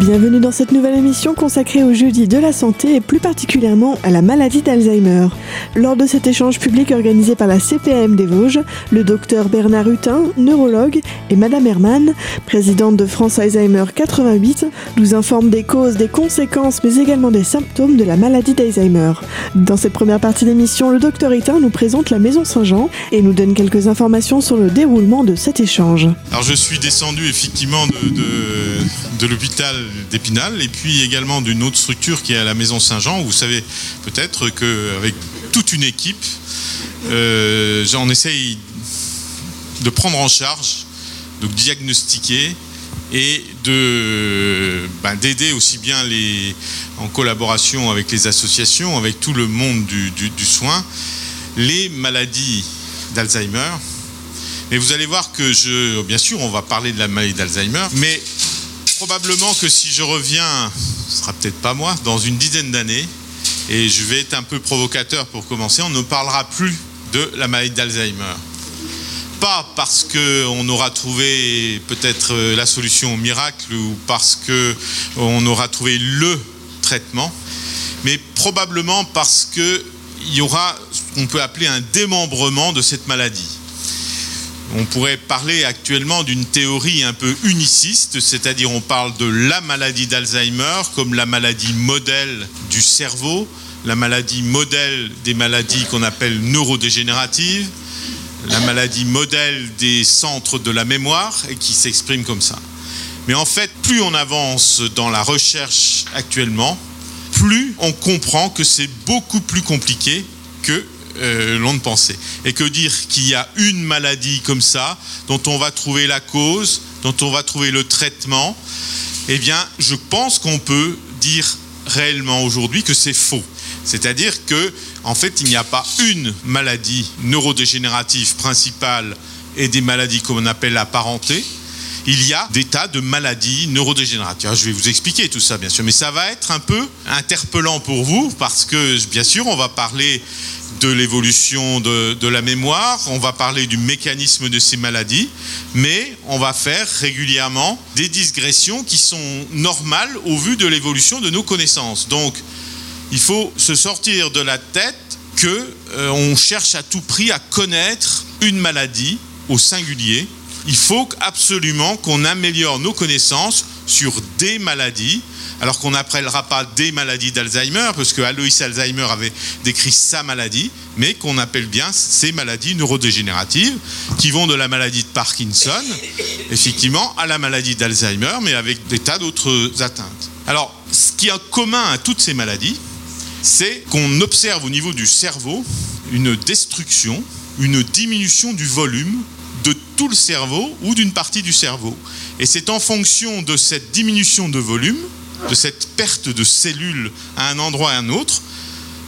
Bienvenue dans cette nouvelle émission consacrée au jeudi de la santé et plus particulièrement à la maladie d'Alzheimer. Lors de cet échange public organisé par la CPM des Vosges, le docteur Bernard Hutin, neurologue, et Madame Herman, présidente de France Alzheimer 88, nous informent des causes, des conséquences, mais également des symptômes de la maladie d'Alzheimer. Dans cette première partie d'émission, le docteur Hutin nous présente la Maison Saint-Jean et nous donne quelques informations sur le déroulement de cet échange. Alors je suis descendu effectivement de l'hôpital d'Épinal et puis également d'une autre structure qui est à la Maison Saint-Jean. Vous savez peut-être qu'avec toute une équipe, euh, on essaye de prendre en charge, de diagnostiquer et ben, d'aider aussi bien les, en collaboration avec les associations, avec tout le monde du, du, du soin, les maladies d'Alzheimer. Et vous allez voir que je, bien sûr, on va parler de la maladie d'Alzheimer, mais probablement que si je reviens, ce sera peut-être pas moi, dans une dizaine d'années, et je vais être un peu provocateur pour commencer, on ne parlera plus de la maladie d'Alzheimer. Pas parce qu'on aura trouvé peut-être la solution au miracle ou parce qu'on aura trouvé le traitement, mais probablement parce qu'il y aura ce qu'on peut appeler un démembrement de cette maladie. On pourrait parler actuellement d'une théorie un peu uniciste, c'est-à-dire on parle de la maladie d'Alzheimer comme la maladie modèle du cerveau, la maladie modèle des maladies qu'on appelle neurodégénératives, la maladie modèle des centres de la mémoire et qui s'exprime comme ça. Mais en fait, plus on avance dans la recherche actuellement, plus on comprend que c'est beaucoup plus compliqué que euh, l'on. Et que dire qu'il y a une maladie comme ça, dont on va trouver la cause, dont on va trouver le traitement, eh bien, je pense qu'on peut dire réellement aujourd'hui que c'est faux. C'est-à-dire que, en fait, il n'y a pas une maladie neurodégénérative principale et des maladies qu'on appelle apparentées. Il y a des tas de maladies neurodégénératives. Je vais vous expliquer tout ça, bien sûr, mais ça va être un peu interpellant pour vous parce que, bien sûr, on va parler de l'évolution de, la mémoire, on va parler du mécanisme de ces maladies, mais on va faire régulièrement des digressions qui sont normales au vu de l'évolution de nos connaissances. Donc, il faut se sortir de la tête que euh, on cherche à tout prix à connaître une maladie au singulier. Il faut absolument qu'on améliore nos connaissances sur des maladies alors qu'on n'appellera pas des maladies d'Alzheimer, parce que Alois Alzheimer avait décrit sa maladie, mais qu'on appelle bien ces maladies neurodégénératives, qui vont de la maladie de Parkinson, effectivement, à la maladie d'Alzheimer, mais avec des tas d'autres atteintes. Alors, ce qui est commun à toutes ces maladies, c'est qu'on observe au niveau du cerveau une destruction, une diminution du volume de tout le cerveau ou d'une partie du cerveau. Et c'est en fonction de cette diminution de volume de cette perte de cellules à un endroit à un autre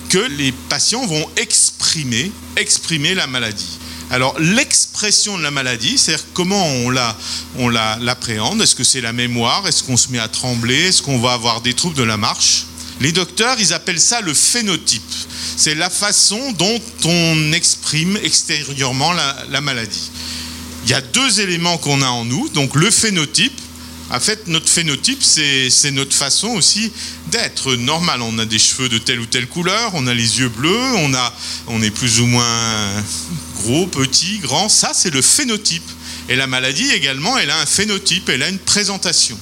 que les patients vont exprimer, exprimer la maladie. Alors l'expression de la maladie, c'est-à-dire comment on la, on la, l'appréhende, est-ce que c'est la mémoire, est-ce qu'on se met à trembler, est-ce qu'on va avoir des troubles de la marche? Les docteurs, ils appellent ça le phénotype. C'est la façon dont on exprime extérieurement la maladie. Il y a deux éléments qu'on a en nous, donc le phénotype, en fait, notre phénotype, c'est notre façon aussi d'être normal. On a des cheveux de telle ou telle couleur, on a les yeux bleus, on, on est plus ou moins gros, petit, grand. Ça, c'est le phénotype. Et la maladie également, elle a un phénotype, elle a une présentation.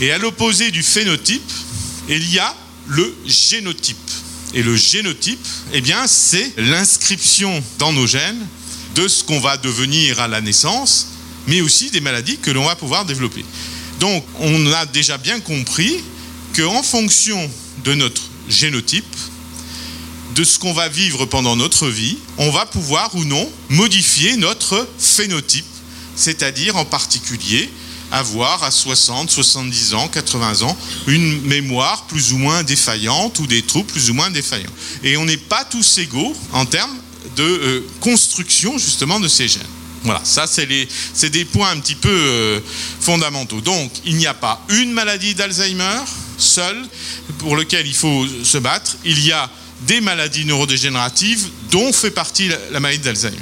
Et à l'opposé du phénotype, il y a le génotype. Et le génotype, eh bien, c'est l'inscription dans nos gènes de ce qu'on va devenir à la naissance, mais aussi des maladies que l'on va pouvoir développer. Donc, on a déjà bien compris qu'en fonction de notre génotype, de ce qu'on va vivre pendant notre vie, on va pouvoir ou non modifier notre phénotype, c'est-à-dire en particulier avoir à 60, 70 ans, 80 ans, une mémoire plus ou moins défaillante ou des troubles plus ou moins défaillants. Et on n'est pas tous égaux en termes de euh, construction justement de ces gènes. Voilà, ça c'est des points un petit peu euh, fondamentaux. Donc, il n'y a pas une maladie d'Alzheimer seule pour laquelle il faut se battre. Il y a des maladies neurodégénératives dont fait partie la, la maladie d'Alzheimer.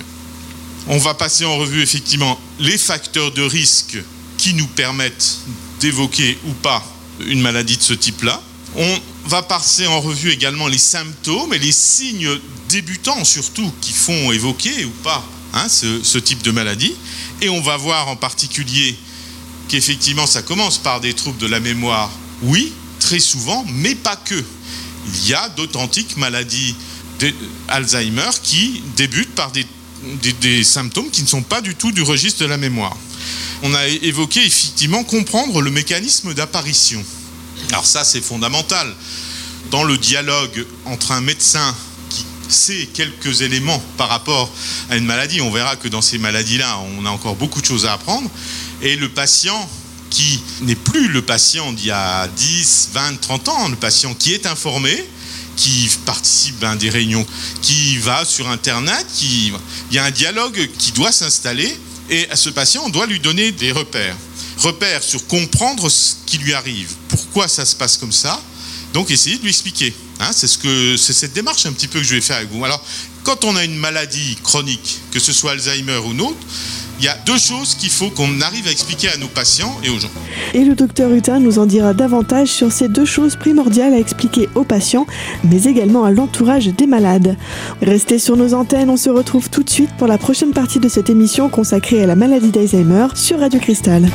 On va passer en revue effectivement les facteurs de risque qui nous permettent d'évoquer ou pas une maladie de ce type-là. On va passer en revue également les symptômes et les signes débutants surtout qui font évoquer ou pas hein, ce, type de maladie. Et on va voir en particulier qu'effectivement ça commence par des troubles de la mémoire, oui, très souvent, mais pas que. Il y a d'authentiques maladies d'Alzheimer qui débutent par des, des symptômes qui ne sont pas du tout du registre de la mémoire. On a évoqué effectivement comprendre le mécanisme d'apparition. Alors ça, c'est fondamental. Dans le dialogue entre un médecin sait quelques éléments par rapport à une maladie, on verra que dans ces maladies-là, on a encore beaucoup de choses à apprendre, et le patient qui n'est plus le patient d'il y a 10, 20, 30 ans, le patient qui est informé, qui participe à des réunions, qui va sur Internet, il y a un dialogue qui doit s'installer, et à ce patient, on doit lui donner des repères. Repères sur comprendre ce qui lui arrive, pourquoi ça se passe comme ça, donc essayer de lui expliquer. Hein, c'est ce que c'est cette démarche un petit peu que je vais faire avec vous. Alors, quand on a une maladie chronique, que ce soit Alzheimer ou autre, il y a deux choses qu'il faut qu'on arrive à expliquer à nos patients et aux gens. Et le docteur Hutin nous en dira davantage sur ces deux choses primordiales à expliquer aux patients, mais également à l'entourage des malades. Restez sur nos antennes, on se retrouve tout de suite pour la prochaine partie de cette émission consacrée à la maladie d'Alzheimer sur Radio Cristal.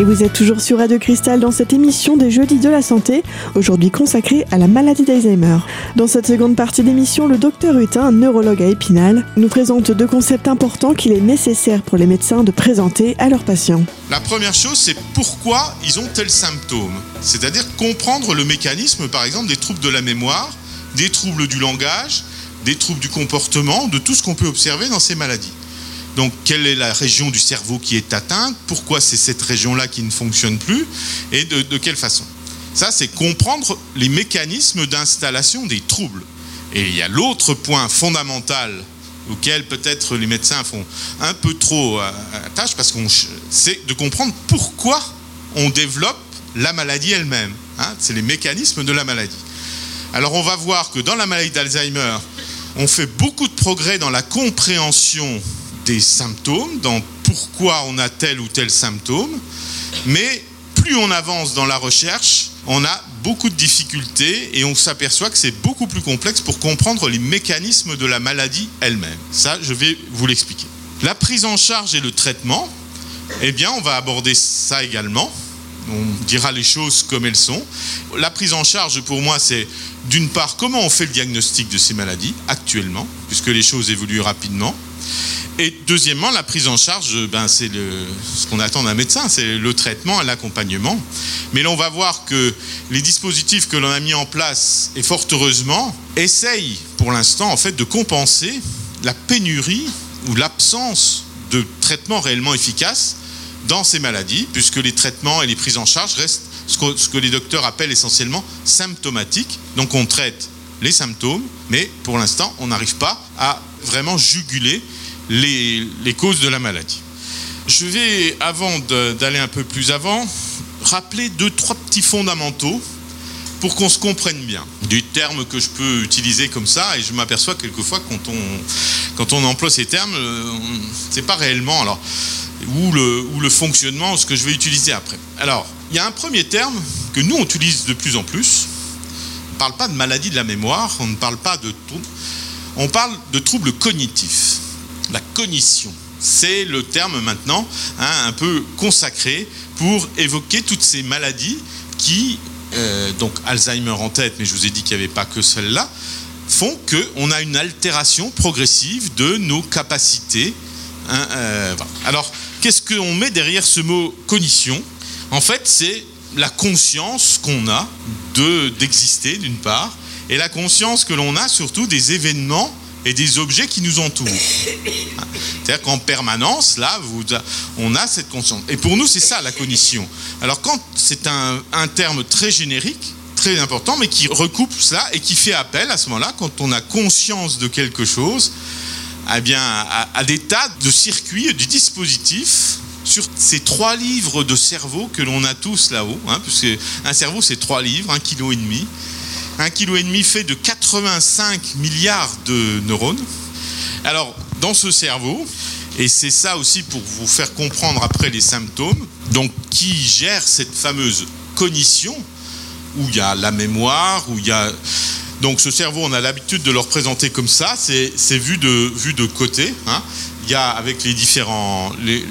Et vous êtes toujours sur Radio Cristal dans cette émission des Jeudis de la Santé, aujourd'hui consacrée à la maladie d'Alzheimer. Dans cette seconde partie d'émission, le docteur Hutin, neurologue à Épinal, nous présente deux concepts importants qu'il est nécessaire pour les médecins de présenter à leurs patients. La première chose, c'est pourquoi ils ont tels symptômes. C'est-à-dire comprendre le mécanisme, par exemple, des troubles de la mémoire, des troubles du langage, des troubles du comportement, de tout ce qu'on peut observer dans ces maladies. Donc, quelle est la région du cerveau qui est atteinte? Pourquoi c'est cette région-là qui ne fonctionne plus? Et de, quelle façon? Ça, c'est comprendre les mécanismes d'installation des troubles. Et il y a l'autre point fondamental auquel peut-être les médecins font un peu trop euh, tâche, parce qu'on c'est de comprendre pourquoi on développe la maladie elle-même. Hein. c'est les mécanismes de la maladie. Alors on va voir que dans la maladie d'Alzheimer, on fait beaucoup de progrès dans la compréhension symptômes, dans pourquoi on a tel ou tel symptôme, mais plus on avance dans la recherche, on a beaucoup de difficultés et on s'aperçoit que c'est beaucoup plus complexe pour comprendre les mécanismes de la maladie elle-même. Ça, je vais vous l'expliquer. La prise en charge et le traitement, eh bien, on va aborder ça également. On dira les choses comme elles sont. La prise en charge, pour moi, c'est d'une part comment on fait le diagnostic de ces maladies actuellement, puisque les choses évoluent rapidement. Et deuxièmement, la prise en charge, ben, c'est ce qu'on attend d'un médecin, c'est le traitement et l'accompagnement. Mais là, on va voir que les dispositifs que l'on a mis en place, et fort heureusement, essayent pour l'instant en fait de compenser la pénurie ou l'absence de traitement réellement efficace dans ces maladies, puisque les traitements et les prises en charge restent ce que, ce que les docteurs appellent essentiellement symptomatiques. Donc on traite les symptômes, mais pour l'instant, on n'arrive pas à vraiment juguler les, causes de la maladie. Je vais, avant d'aller un peu plus avant, rappeler deux, trois petits fondamentaux pour qu'on se comprenne bien. Du terme que je peux utiliser comme ça, et je m'aperçois quelquefois quand on, quand on emploie ces termes, euh, c'est pas réellement alors, ou le, ou le fonctionnement, ce que je vais utiliser après. Alors, il y a un premier terme que nous on utilise de plus en plus. On ne parle pas de maladie de la mémoire, on ne parle pas de troubles, on parle de troubles cognitifs la cognition. C'est le terme maintenant hein, un peu consacré pour évoquer toutes ces maladies qui, euh, donc Alzheimer en tête, mais je vous ai dit qu'il n'y avait pas que celle-là, font qu'on a une altération progressive de nos capacités. Hein, euh, Alors, qu'est-ce qu'on met derrière ce mot cognition? En fait, c'est la conscience qu'on a d'exister d'une part, et la conscience que l'on a surtout des événements et des objets qui nous entourent. C'est-à-dire qu'en permanence, là, on a cette conscience. Et pour nous, c'est ça la cognition. Alors quand c'est un, terme très générique, très important, mais qui recoupe cela et qui fait appel à ce moment-là, quand on a conscience de quelque chose, eh bien, à, des tas de circuits, de dispositifs sur ces trois livres de cerveau que l'on a tous là-haut, hein, puisque un cerveau c'est trois livres, un kilo et demi. Un kilo et demi fait de 85 milliards de neurones. Alors, dans ce cerveau, et c'est ça aussi pour vous faire comprendre après les symptômes, donc qui gère cette fameuse cognition, où il y a la mémoire, où il y a donc ce cerveau, on a l'habitude de le représenter comme ça, c'est vu de, côté. Hein. Il y a avec les différents, les.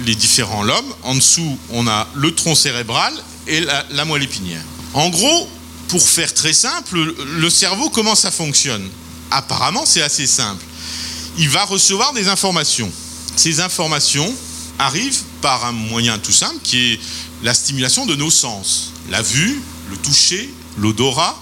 En dessous, on a le tronc cérébral et la, moelle épinière. En gros, pour faire très simple, le cerveau, comment ça fonctionne? Apparemment, c'est assez simple. Il va recevoir des informations. Ces informations arrivent par un moyen tout simple qui est la stimulation de nos sens. La vue, le toucher, l'odorat,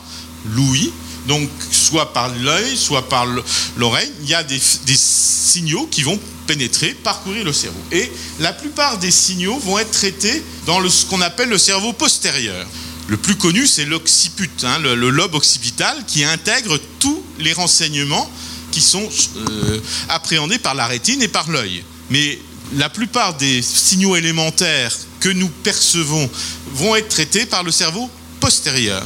l'ouïe donc soit par l'œil, soit par l'oreille, il y a des, signaux qui vont pénétrer, parcourir le cerveau. Et la plupart des signaux vont être traités dans ce qu'on appelle le cerveau postérieur. Le plus connu, c'est l'occiput, hein, le, lobe occipital, qui intègre tous les renseignements qui sont euh, appréhendés par la rétine et par l'œil. Mais la plupart des signaux élémentaires que nous percevons vont être traités par le cerveau postérieur.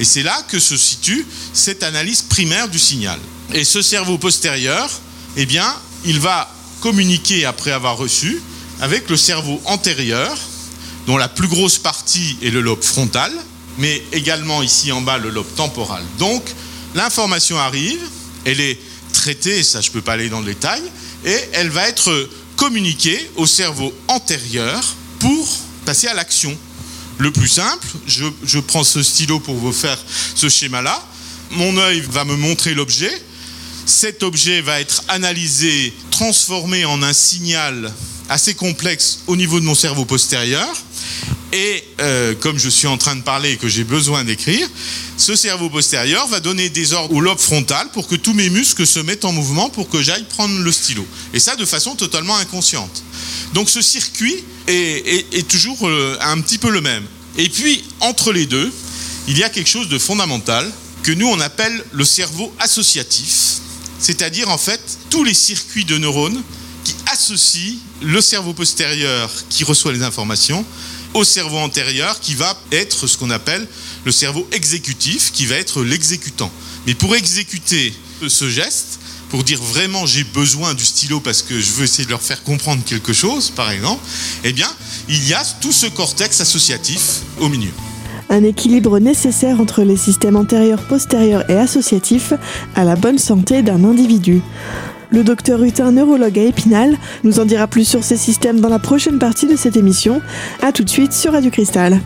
Et c'est là que se situe cette analyse primaire du signal. Et ce cerveau postérieur, eh bien, il va communiquer après avoir reçu avec le cerveau antérieur, dont la plus grosse partie est le lobe frontal, mais également ici en bas le lobe temporal. Donc, l'information arrive, elle est traitée, ça je ne peux pas aller dans le détail, et elle va être communiquée au cerveau antérieur pour passer à l'action. Le plus simple, je, prends ce stylo pour vous faire ce schéma-là. Mon œil va me montrer l'objet. Cet objet va être analysé, transformé en un signal assez complexe au niveau de mon cerveau postérieur. Et euh, comme je suis en train de parler et que j'ai besoin d'écrire, ce cerveau postérieur va donner des ordres au lobe frontal pour que tous mes muscles se mettent en mouvement pour que j'aille prendre le stylo. Et ça de façon totalement inconsciente. Donc ce circuit est, toujours euh, un petit peu le même. Et puis, entre les deux, il y a quelque chose de fondamental que nous, on appelle le cerveau associatif, c'est-à-dire en fait tous les circuits de neurones qui associent le cerveau postérieur qui reçoit les informations au cerveau antérieur qui va être ce qu'on appelle le cerveau exécutif, qui va être l'exécutant. Mais pour exécuter ce geste, pour dire vraiment j'ai besoin du stylo parce que je veux essayer de leur faire comprendre quelque chose, par exemple, eh bien, il y a tout ce cortex associatif au milieu. Un équilibre nécessaire entre les systèmes antérieurs, postérieurs et associatifs à la bonne santé d'un individu. Le docteur Hutin, neurologue à Épinal, nous en dira plus sur ces systèmes dans la prochaine partie de cette émission. A tout de suite sur Radio Cristal.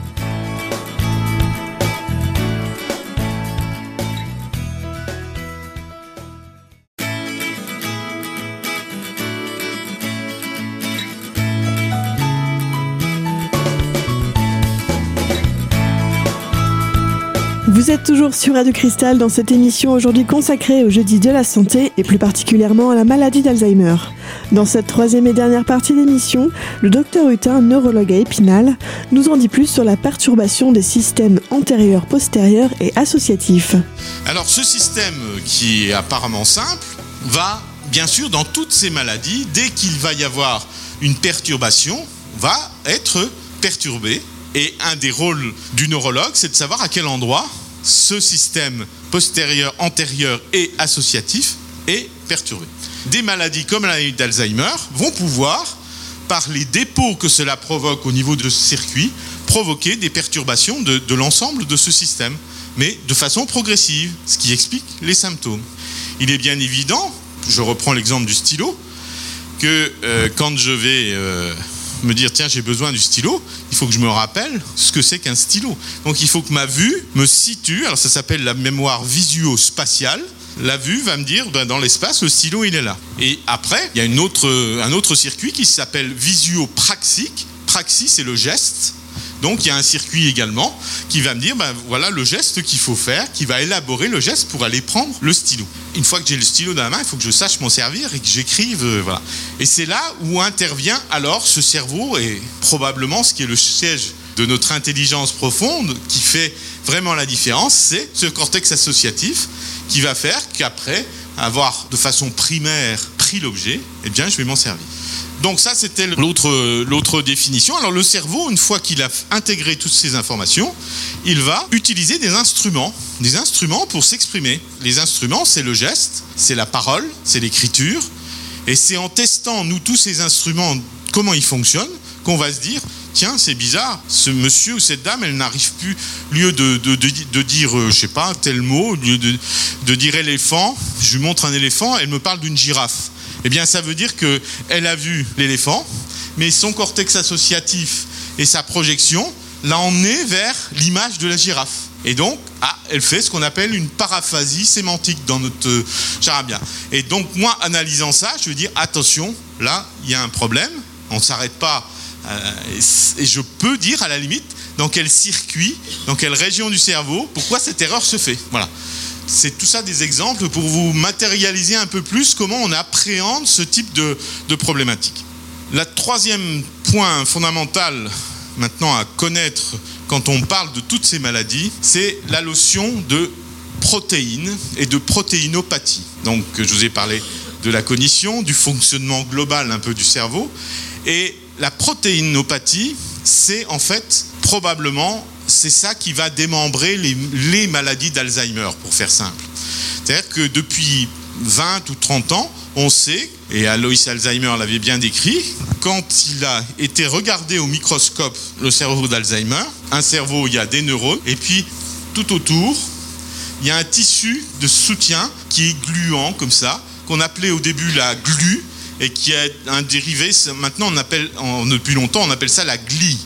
Vous êtes toujours sur Radio Cristal dans cette émission aujourd'hui consacrée au jeudi de la santé et plus particulièrement à la maladie d'Alzheimer. Dans cette troisième et dernière partie d'émission, le docteur Hutin, neurologue à Épinal, nous en dit plus sur la perturbation des systèmes antérieurs, postérieurs et associatifs. Alors ce système qui est apparemment simple va bien sûr dans toutes ces maladies, dès qu'il va y avoir une perturbation, va être perturbé. Et un des rôles du neurologue, c'est de savoir à quel endroit ce système postérieur, antérieur et associatif est perturbé. Des maladies comme la maladie d'Alzheimer vont pouvoir, par les dépôts que cela provoque au niveau de ce circuit, provoquer des perturbations de, l'ensemble de ce système, mais de façon progressive, ce qui explique les symptômes. Il est bien évident, je reprends l'exemple du stylo, que euh, quand je vais euh, me dire tiens j'ai besoin du stylo, il faut que je me rappelle ce que c'est qu'un stylo. Donc il faut que ma vue me situe, alors ça s'appelle la mémoire visuo-spatiale. La vue va me dire ben, dans l'espace le stylo il est là. Et après il y a une autre, un autre circuit qui s'appelle visio-praxique. Praxis c'est le geste donc il y a un circuit également qui va me dire, ben, voilà le geste qu'il faut faire, qui va élaborer le geste pour aller prendre le stylo. Une fois que j'ai le stylo dans la main, il faut que je sache m'en servir et que j'écrive. Euh, voilà. Et c'est là où intervient alors ce cerveau et probablement ce qui est le siège de notre intelligence profonde qui fait vraiment la différence, c'est ce cortex associatif qui va faire qu'après avoir de façon primaire pris l'objet, eh bien, je vais m'en servir. Donc ça, c'était l'autre définition. Alors le cerveau, une fois qu'il a intégré toutes ces informations, il va utiliser des instruments, des instruments pour s'exprimer. Les instruments, c'est le geste, c'est la parole, c'est l'écriture, et c'est en testant, nous, tous ces instruments, comment ils fonctionnent, qu'on va se dire, tiens, c'est bizarre, ce monsieur ou cette dame, elle n'arrive plus, lieu de, de, dire, euh, je sais pas, tel mot, lieu de, dire éléphant, je lui montre un éléphant, elle me parle d'une girafe. Eh bien, ça veut dire qu'elle a vu l'éléphant, mais son cortex associatif et sa projection l'a emmené vers l'image de la girafe. Et donc, ah, elle fait ce qu'on appelle une paraphasie sémantique dans notre euh, charabia. Et donc, moi, analysant ça, je veux dire, attention, là, il y a un problème, on ne s'arrête pas euh, et je peux dire à la limite dans quel circuit, dans quelle région du cerveau, pourquoi cette erreur se fait. Voilà. C'est tout ça des exemples pour vous matérialiser un peu plus comment on appréhende ce type de, problématique. La troisième point fondamental maintenant à connaître quand on parle de toutes ces maladies, c'est la notion de protéines et de protéinopathie. Donc je vous ai parlé de la cognition, du fonctionnement global un peu du cerveau, et la protéinopathie, c'est en fait probablement c'est ça qui va démembrer les, maladies d'Alzheimer, pour faire simple. C'est-à-dire que depuis 20 ou 30 ans, on sait, et Alois Alzheimer l'avait bien décrit, quand il a été regardé au microscope le cerveau d'Alzheimer, un cerveau, il y a des neurones, et puis tout autour, il y a un tissu de soutien qui est gluant comme ça, qu'on appelait au début la glu, et qui est un dérivé, maintenant on appelle, depuis longtemps, on appelle ça la glie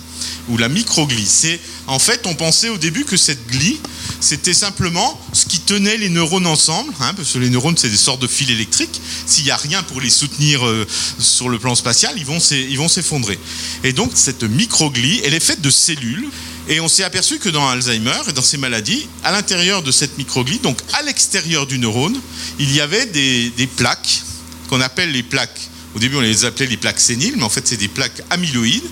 ou la microglie. C'est en fait, on pensait au début que cette glie, c'était simplement ce qui tenait les neurones ensemble, hein, parce que les neurones c'est des sortes de fils électriques. S'il n'y a rien pour les soutenir euh, sur le plan spatial, ils vont s'effondrer. Et donc cette microglie, elle est faite de cellules. Et on s'est aperçu que dans Alzheimer et dans ces maladies, à l'intérieur de cette microglie, donc à l'extérieur du neurone, il y avait des, des plaques qu'on appelle les plaques. Au début, on les appelait les plaques séniles, mais en fait, c'est des plaques amyloïdes.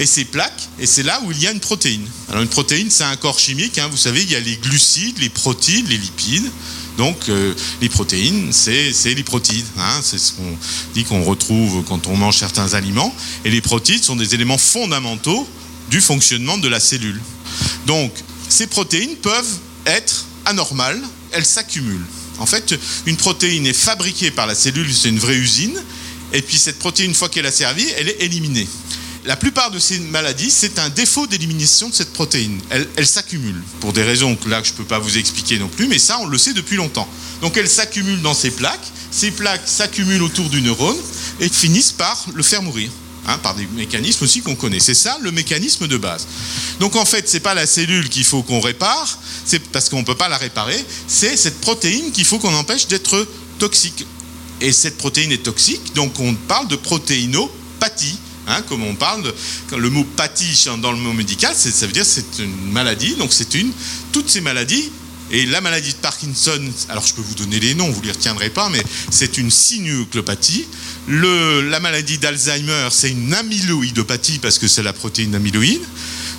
Et ces plaques, et c'est là où il y a une protéine. Alors, une protéine, c'est un corps chimique. Hein. vous savez, il y a les glucides, les protides, les lipides. Donc, euh, les protéines, c'est les protides. Hein. c'est ce qu'on dit qu'on retrouve quand on mange certains aliments. Et les protides sont des éléments fondamentaux du fonctionnement de la cellule. Donc, ces protéines peuvent être anormales, elles s'accumulent. En fait, une protéine est fabriquée par la cellule, c'est une vraie usine, et puis cette protéine, une fois qu'elle a servi, elle est éliminée. La plupart de ces maladies, c'est un défaut d'élimination de cette protéine. Elle, s'accumule, pour des raisons que là, je ne peux pas vous expliquer non plus, mais ça, on le sait depuis longtemps. Donc elle s'accumule dans ces plaques, ces plaques s'accumulent autour du neurone et finissent par le faire mourir. Hein, par des mécanismes aussi qu'on connaît. C'est ça le mécanisme de base. Donc en fait, ce n'est pas la cellule qu'il faut qu'on répare, c'est parce qu'on ne peut pas la réparer, c'est cette protéine qu'il faut qu'on empêche d'être toxique. Et cette protéine est toxique, donc on parle de protéinopathie. Hein, comme on parle, de, le mot pathie dans le mot médical, ça veut dire c'est une maladie, donc c'est une. Toutes ces maladies et la maladie de Parkinson, alors je peux vous donner les noms, vous ne les retiendrez pas, mais c'est une sinuclopathie. la maladie d'Alzheimer, c'est une amyloïdopathie parce que c'est la protéine amyloïde.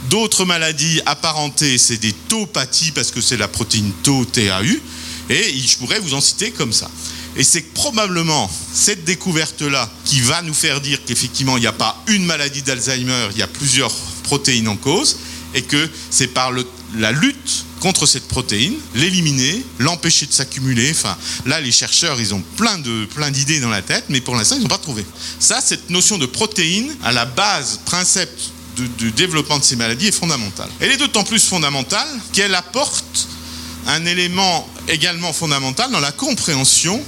D'autres maladies apparentées, c'est des taupathies parce que c'est la protéine tau, TAU. Et je pourrais vous en citer comme ça. Et c'est probablement cette découverte-là qui va nous faire dire qu'effectivement, il n'y a pas une maladie d'Alzheimer, il y a plusieurs protéines en cause, et que c'est par la lutte contre cette protéine, l'éliminer, l'empêcher de s'accumuler. Enfin, là, les chercheurs, ils ont plein de plein d'idées dans la tête, mais pour l'instant, ils n'ont pas trouvé. Ça, cette notion de protéine, à la base, principe du développement de ces maladies, est fondamentale. Elle est d'autant plus fondamentale qu'elle apporte un élément également fondamental dans la compréhension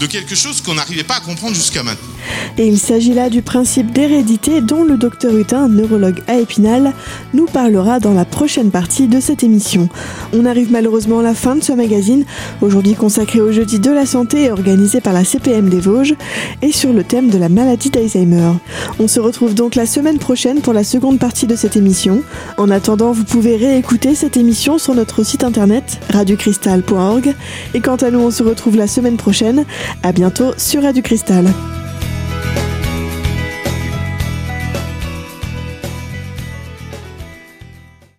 de quelque chose qu'on n'arrivait pas à comprendre jusqu'à maintenant. Et il s'agit là du principe d'hérédité dont le docteur Hutin, neurologue à Épinal, nous parlera dans la prochaine partie de cette émission. On arrive malheureusement à la fin de ce magazine, aujourd'hui consacré au jeudi de la santé et organisé par la CPM des Vosges, et sur le thème de la maladie d'Alzheimer. On se retrouve donc la semaine prochaine pour la seconde partie de cette émission. En attendant, vous pouvez réécouter cette émission sur notre site internet radiocristal.org. Et quant à nous, on se retrouve la semaine prochaine. À bientôt sur Radio Cristal.